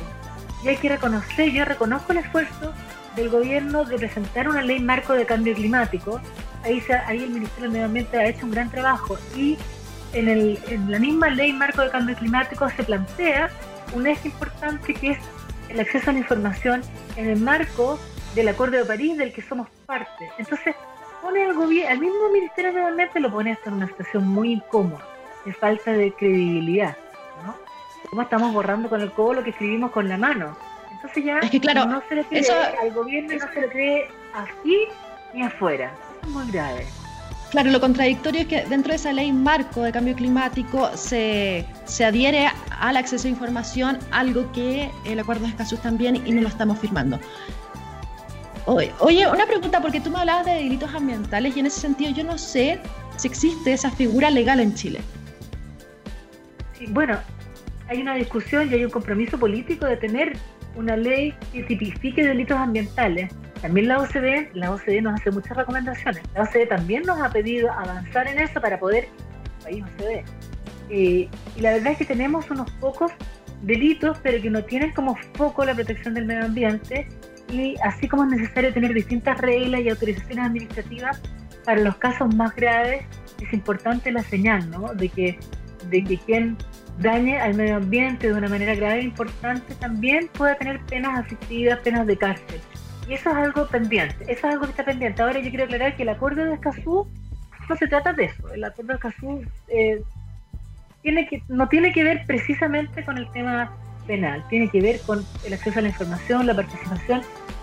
y hay que reconocer, yo reconozco el esfuerzo del gobierno de presentar una ley marco de cambio climático. Ahí, ahí el Ministerio del Medio Ambiente ha hecho un gran trabajo y en, el, en la misma ley marco de cambio climático se plantea un eje importante que es el acceso a la información en el marco del Acuerdo de París del que somos parte. Entonces, pone al gobierno, al mismo Ministerio de Ambiente lo pone hasta en una situación muy incómoda, de falta de credibilidad, ¿no? Como estamos borrando con el codo lo que escribimos con la mano. Entonces ya claro, no se le cree al gobierno no se le cree así ni afuera. Es muy grave. Claro, lo contradictorio es que dentro de esa ley marco de cambio climático se, se adhiere al acceso a información, algo que el acuerdo de Escazú también y no lo estamos firmando. Oye, una pregunta, porque tú me hablabas de delitos ambientales y en ese sentido yo no sé si existe esa figura legal en Chile. bueno, hay una discusión y hay un compromiso político de tener una ley que tipifique delitos ambientales. También la OCDE, la OCDE nos hace muchas recomendaciones. La OCDE también nos ha pedido avanzar en eso para poder, país OCDE. y la verdad es que tenemos unos pocos delitos, pero que no tienen como foco la protección del medio ambiente y así como es necesario tener distintas reglas y autorizaciones administrativas para los casos más graves, es importante la señal, ¿no? De que, de que quien dañe al medio ambiente de una manera grave e importante también pueda tener penas asistidas, penas de cárcel. Y eso es algo pendiente, eso es algo que está pendiente. Ahora yo quiero aclarar que el acuerdo de Escazú no se trata de eso. El acuerdo de Escazú eh, tiene que, no tiene que ver precisamente con el tema penal, tiene que ver con el acceso a la información, la participación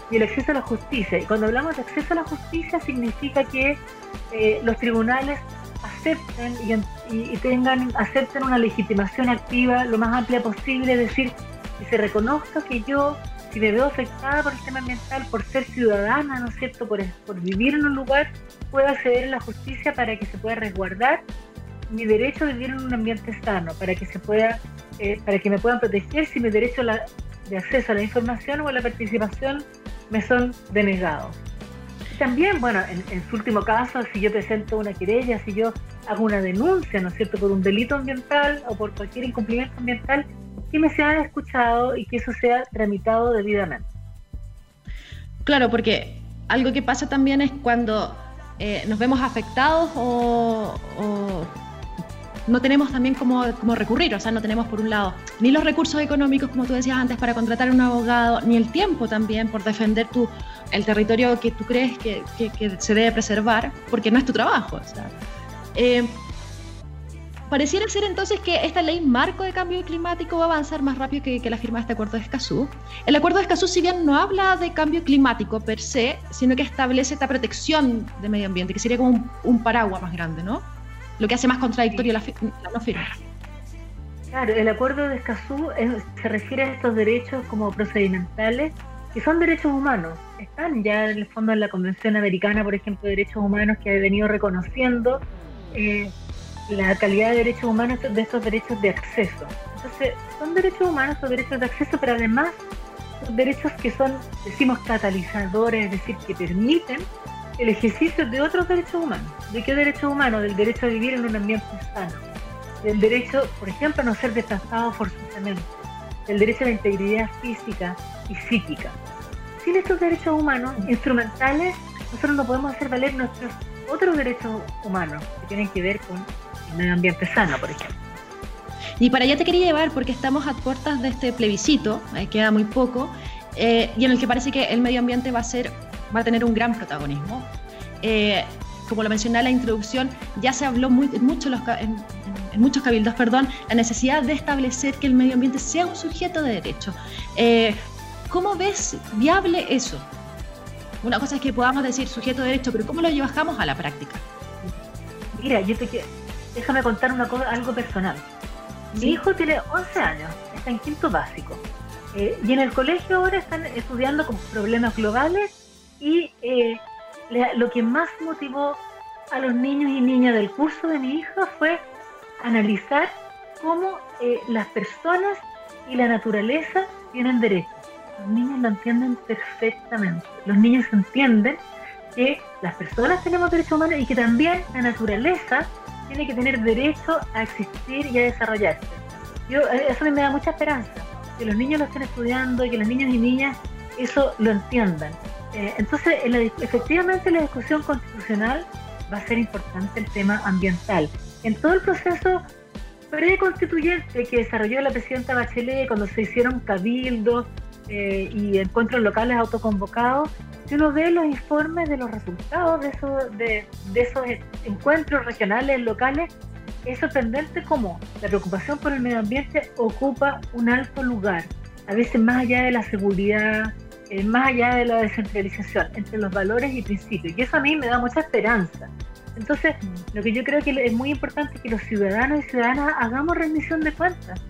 y el acceso a la justicia. Y cuando hablamos de acceso a la justicia significa que eh, los tribunales acepten y, tengan, acepten una legitimación activa lo más amplia posible, es decir, que se reconozca que yo, si me veo afectada por el tema ambiental, por ser ciudadana, ¿no es cierto?, por, por vivir en un lugar, pueda acceder a la justicia para que se pueda resguardar mi derecho a vivir en un ambiente sano, para que se pueda, eh, para que me puedan proteger si mi derecho de acceso a la información o a la participación me son denegados. También, bueno, en, su último caso, si yo presento una querella, si yo hago una denuncia, ¿no es cierto?, por un delito ambiental o por cualquier incumplimiento ambiental, que me sea escuchado y que eso sea tramitado debidamente. Claro, porque algo que pasa también es cuando eh, nos vemos afectados o no tenemos también cómo, recurrir, o sea, no tenemos por un lado ni los recursos económicos, como tú decías antes, para contratar a un abogado, ni el tiempo también por defender tu, el territorio que tú crees que, se debe preservar, porque no es tu trabajo. O sea. Eh, pareciera ser entonces que esta ley marco de cambio climático va a avanzar más rápido que, la firma de este acuerdo de Escazú. El acuerdo de Escazú, si bien no habla de cambio climático per se, sino que establece esta protección de medio ambiente, que sería como un, un paraguas más grande, ¿no? lo que hace más contradictorio la, no firma. Claro, el acuerdo de Escazú se refiere a estos derechos como procedimentales, que son derechos humanos. Están ya en el fondo en la Convención Americana, por ejemplo, de Derechos Humanos, que ha venido reconociendo eh, la calidad de derechos humanos de estos derechos de acceso. Entonces, son derechos humanos, son derechos de acceso, pero además son derechos que son, decimos, catalizadores, es decir, que permiten el ejercicio de otros derechos humanos. ¿De qué derechos humanos? Del derecho a vivir en un ambiente sano. Del derecho, por ejemplo, a no ser desplazado forzosamente. Del derecho a la integridad física y psíquica. Sin estos derechos humanos instrumentales, nosotros no podemos hacer valer nuestros otros derechos humanos que tienen que ver con el medio ambiente sano, por ejemplo. Y para allá te quería llevar porque estamos a puertas de este plebiscito, queda muy poco, eh, y en el que parece que el medio ambiente va a ser va a tener un gran protagonismo. Eh, como lo mencioné en la introducción, ya se habló muy, en, muchos en, muchos cabildos perdón, la necesidad de establecer que el medio ambiente sea un sujeto de derecho. Eh, ¿Cómo ves viable eso? Una cosa es que podamos decir sujeto de derecho, pero ¿cómo lo llevamos a la práctica? Mira, yo te quiero, déjame contar una cosa, algo personal. Mi hijo tiene 11 años, está en quinto básico. Eh, y en el colegio ahora están estudiando con problemas globales y eh, lo que más motivó a los niños y niñas del curso de mi hija fue analizar cómo eh, las personas y la naturaleza tienen derechos. Los niños lo entienden perfectamente. Los niños entienden que las personas tenemos derechos humanos y que también la naturaleza tiene que tener derecho a existir y a desarrollarse. Yo, eh, eso me da mucha esperanza, que los niños lo estén estudiando y que los niños y niñas eso lo entiendan. Eh, entonces, efectivamente, la discusión constitucional va a ser importante el tema ambiental. En todo el proceso preconstituyente que desarrolló la presidenta Bachelet cuando se hicieron cabildos eh, y encuentros locales autoconvocados, si uno ve los informes de los resultados de esos, encuentros regionales, locales, es sorprendente cómo la preocupación por el medio ambiente ocupa un alto lugar, a veces más allá de la seguridad, eh, más allá de la descentralización, entre los valores y principios. Y eso a mí me da mucha esperanza. Entonces, lo que yo creo que es muy importante es que los ciudadanos y ciudadanas hagamos rendición de cuentas.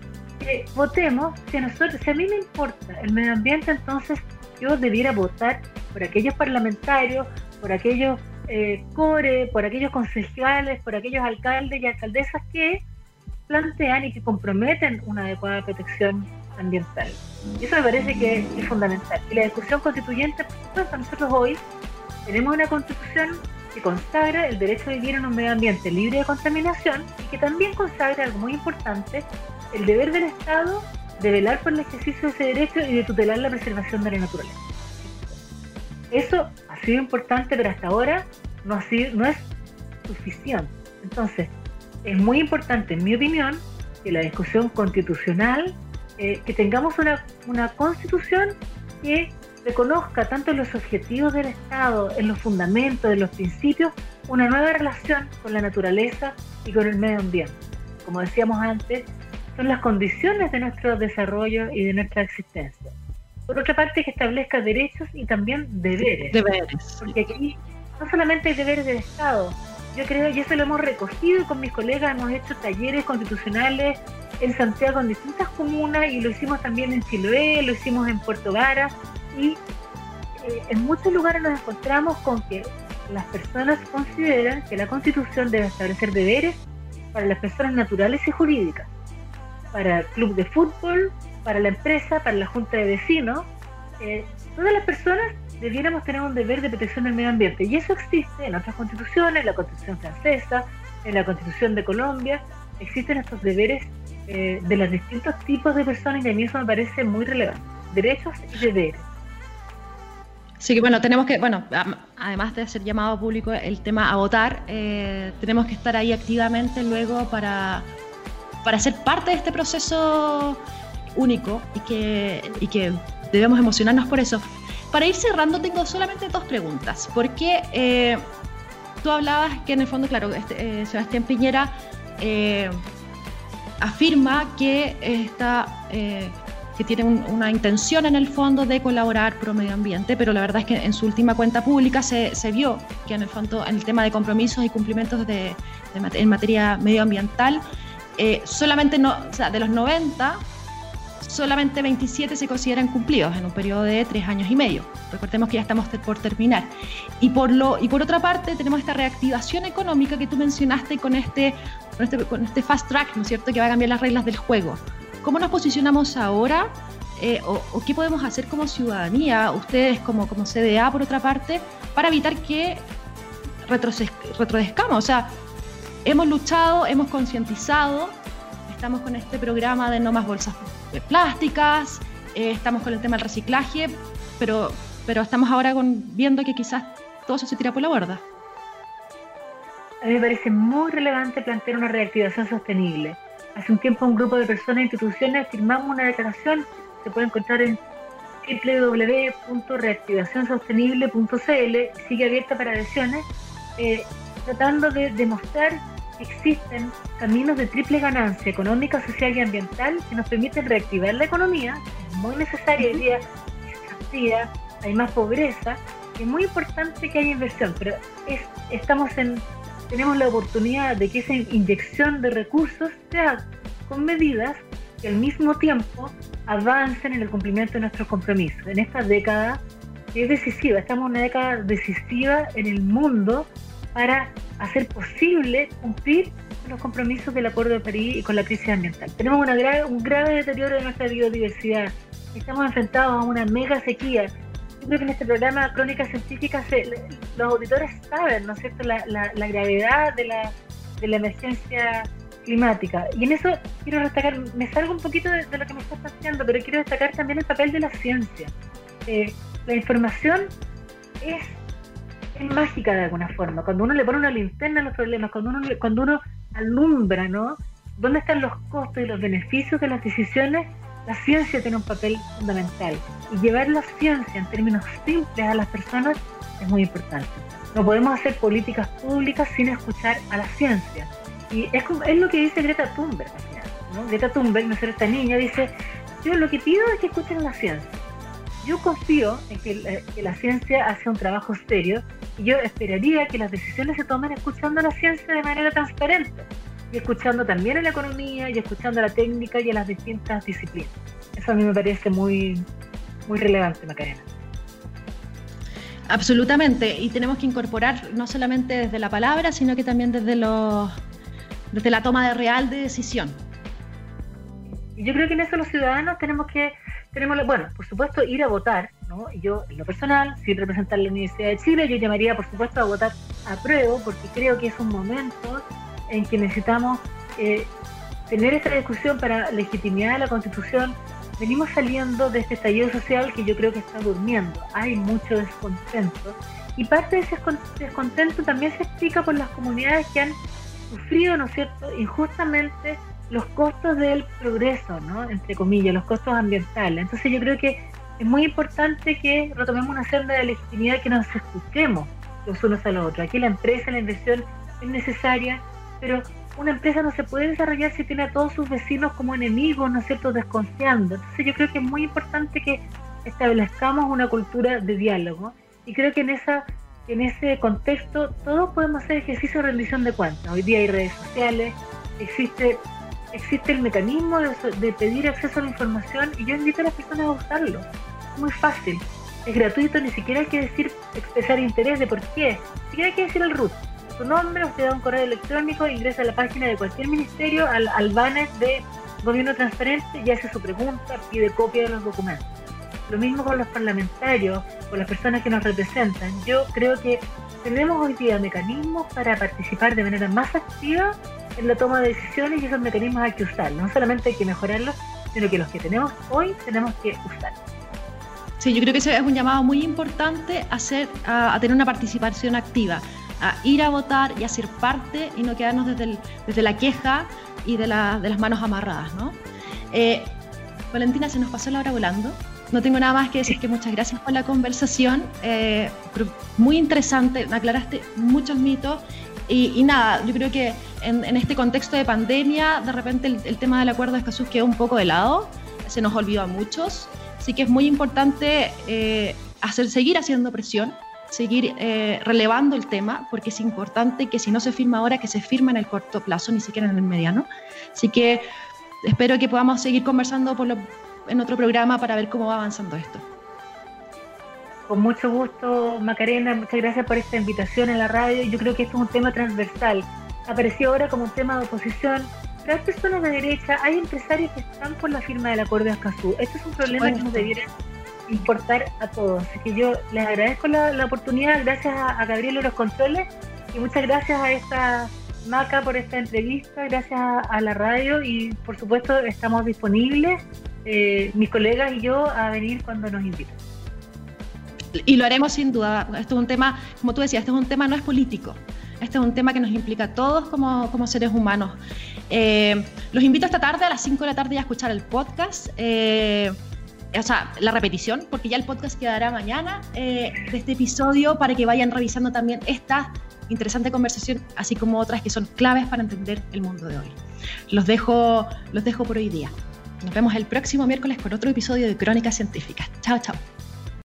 Votemos, si a, nosotros, si a mí me importa el medio ambiente, entonces yo debiera votar por aquellos parlamentarios, por aquellos eh, core, por aquellos concejales, por aquellos alcaldes y alcaldesas que plantean y que comprometen una adecuada protección ambiental. Y eso me parece que es fundamental. Y la discusión constituyente, nosotros hoy tenemos una constitución que consagra el derecho a vivir en un medio ambiente libre de contaminación y que también consagra algo muy importante, el deber del Estado de velar por el ejercicio de ese derecho y de tutelar la preservación de la naturaleza. Eso ha sido importante, pero hasta ahora no, ha sido, no es suficiente. Entonces, es muy importante, en mi opinión, que la discusión constitucional, eh, que tengamos una, una constitución que reconozca tanto en los objetivos del Estado, en los fundamentos, en los principios, una nueva relación con la naturaleza y con el medio ambiente. Como decíamos antes, son las condiciones de nuestro desarrollo y de nuestra existencia. Por otra parte, que establezca derechos y también deberes. Deberes. Porque aquí no solamente hay deberes del Estado, yo creo, y eso lo hemos recogido con mis colegas, hemos hecho talleres constitucionales en Santiago en distintas comunas y lo hicimos también en Chiloé, lo hicimos en Puerto Vara y eh, en muchos lugares nos encontramos con que las personas consideran que la Constitución debe establecer deberes para las personas naturales y jurídicas, para el club de fútbol, para la empresa, para la junta de vecinos. Todas las personas debiéramos tener un deber de protección del medio ambiente. Y eso existe en otras constituciones, en la constitución francesa, en la constitución de Colombia. Existen estos deberes eh, de los distintos tipos de personas y a mí eso me parece muy relevante. Derechos y deberes. Sí, que bueno, tenemos que, bueno, además de hacer llamado público el tema a votar, eh, tenemos que estar ahí activamente luego para, para ser parte de este proceso único y que, y que debemos emocionarnos por eso. Para ir cerrando, tengo solamente dos preguntas. Porque eh, tú hablabas que en el fondo, claro, este, eh, Sebastián Piñera eh, afirma que está que tiene una intención en el fondo de colaborar pro medio ambiente, pero la verdad es que en su última cuenta pública se, vio que en el fondo en el tema de compromisos y cumplimientos de, en materia medioambiental, solamente no, o sea, de los 90 solamente 27 se consideran cumplidos en un periodo de tres años y medio. Recordemos que ya estamos por terminar. Y por, lo, y por otra parte, tenemos esta reactivación económica que tú mencionaste con este, con este, con este fast track, ¿no es cierto?, que va a cambiar las reglas del juego. ¿Cómo nos posicionamos ahora? Eh, o, qué podemos hacer como ciudadanía, ustedes como, como CDA, por otra parte, para evitar que retrodescamos? O sea, hemos luchado, hemos concientizado, estamos con este programa de no más bolsas plásticas, eh, estamos con el tema del reciclaje, pero, pero estamos ahora con, viendo que quizás todo eso se tira por la borda. A mí me parece muy relevante plantear una reactivación sostenible. Hace un tiempo un grupo de personas e instituciones firmamos una declaración, se puede encontrar en www.reactivacionsostenible.cl, sigue abierta para adhesiones, eh, tratando de demostrar existen caminos de triple ganancia económica, social y ambiental que nos permiten reactivar la economía, muy necesaria hoy día, hay más pobreza, es muy importante que haya inversión, pero es, estamos en, tenemos la oportunidad de que esa inyección de recursos sea con medidas que al mismo tiempo avancen en el cumplimiento de nuestros compromisos. En esta década que es decisiva, estamos en una década decisiva en el mundo para hacer posible cumplir los compromisos del Acuerdo de París y con la crisis ambiental. Tenemos una un grave deterioro de nuestra biodiversidad. Estamos enfrentados a una mega sequía. Yo creo que en este programa Crónicas Científicas los auditores saben, ¿no es cierto?, la, gravedad de la, de la emergencia climática. Y en eso quiero destacar, me salgo un poquito de, lo que me estás haciendo, pero quiero destacar también el papel de la ciencia. Eh, la información es es mágica de alguna forma. Cuando uno le pone una linterna a los problemas, cuando uno, cuando uno alumbra, ¿no? ¿Dónde están los costos y los beneficios de las decisiones? La ciencia tiene un papel fundamental. Y llevar la ciencia en términos simples a las personas es muy importante. No podemos hacer políticas públicas sin escuchar a la ciencia. Y es, es lo que dice Greta Thunberg. ¿no? Greta Thunberg, ¿no esta niña, dice, yo lo que pido es que escuchen la ciencia. Yo confío en que, que la ciencia hace un trabajo serio yo esperaría que las decisiones se tomen escuchando a la ciencia de manera transparente y escuchando también a la economía y escuchando a la técnica y a las distintas disciplinas. Eso a mí me parece muy, muy relevante, Macarena. Absolutamente, y tenemos que incorporar no solamente desde la palabra, sino que también desde, los, desde la toma de real de decisión. Y yo creo que en eso los ciudadanos tenemos que tenemos, bueno, por supuesto, ir a votar, ¿no? Yo, en lo personal, sin representar la Universidad de Chile, yo llamaría, por supuesto, a votar a prueba, porque creo que es un momento en que necesitamos eh, tener esta discusión para legitimidad de la Constitución, venimos saliendo de este estallido social que yo creo que está durmiendo. Hay mucho descontento y parte de ese descontento también se explica por las comunidades que han sufrido, ¿no es cierto?, injustamente los costos del progreso, ¿no? Entre comillas, los costos ambientales. Entonces yo creo que es muy importante que retomemos una senda de legitimidad que nos escuchemos los unos a los otros. Aquí la empresa, la inversión es necesaria, pero una empresa no se puede desarrollar si tiene a todos sus vecinos como enemigos, ¿no es cierto?, desconfiando. Entonces yo creo que es muy importante que establezcamos una cultura de diálogo y creo que en esa en ese contexto todos podemos hacer ejercicio de rendición de cuentas. Hoy día hay redes sociales, existe existe el mecanismo de, pedir acceso a la información y yo invito a las personas a usarlo. Es muy fácil, es gratuito, ni siquiera hay que decir, expresar interés de por qué, ni siquiera hay que decir el root. Su nombre, usted da un correo electrónico, ingresa a la página de cualquier ministerio, al, al banner de gobierno transparente y hace su pregunta, pide copia de los documentos. Lo mismo con los parlamentarios, con las personas que nos representan. Yo creo que tenemos hoy día mecanismos para participar de manera más activa en la toma de decisiones y esos mecanismos hay que usarlos. No solamente hay que mejorarlos, sino que los que tenemos hoy tenemos que usarlos. Sí, yo creo que ese es un llamado muy importante a, hacer, a, tener una participación activa, a ir a votar y a ser parte y no quedarnos desde, desde la queja y de, la, de las manos amarradas. ¿no? Eh, Valentina, se nos pasó la hora volando. No tengo nada más que decir que muchas gracias por la conversación. Eh, muy interesante, aclaraste muchos mitos. Y, nada, yo creo que en, este contexto de pandemia, de repente el, tema del acuerdo de Escazú quedó un poco de lado, se nos olvidó a muchos. Así que es muy importante eh, hacer, seguir haciendo presión, seguir eh, relevando el tema, porque es importante que si no se firma ahora, que se firme en el corto plazo, ni siquiera en el mediano. Así que espero que podamos seguir conversando por lo, en otro programa para ver cómo va avanzando esto. Con mucho gusto, Macarena, muchas gracias por esta invitación en la radio. Yo creo que esto es un tema transversal. Apareció ahora como un tema de oposición, pero hay personas de derecha, hay empresarios que están por la firma del acuerdo de Escazú. Esto es un problema que nos debiera importar a todos. Así que yo les agradezco la, oportunidad, gracias a, Gabriel de los controles y muchas gracias a esta Maca por esta entrevista, gracias a la radio y por supuesto estamos disponibles eh, mis colegas y yo a venir cuando nos inviten. Y lo haremos sin duda. Esto es un tema, como tú decías, este es un tema no es político. Este es un tema que nos implica a todos como, como seres humanos. Eh, los invito esta tarde a las 5 de la tarde a escuchar el podcast. Eh, o sea, la repetición, porque ya el podcast quedará mañana de este episodio para que vayan revisando también esta interesante conversación, así como otras que son claves para entender el mundo de hoy. Los dejo, los dejo por hoy día. Nos vemos el próximo miércoles con otro episodio de Crónicas Científicas. Chao, chao.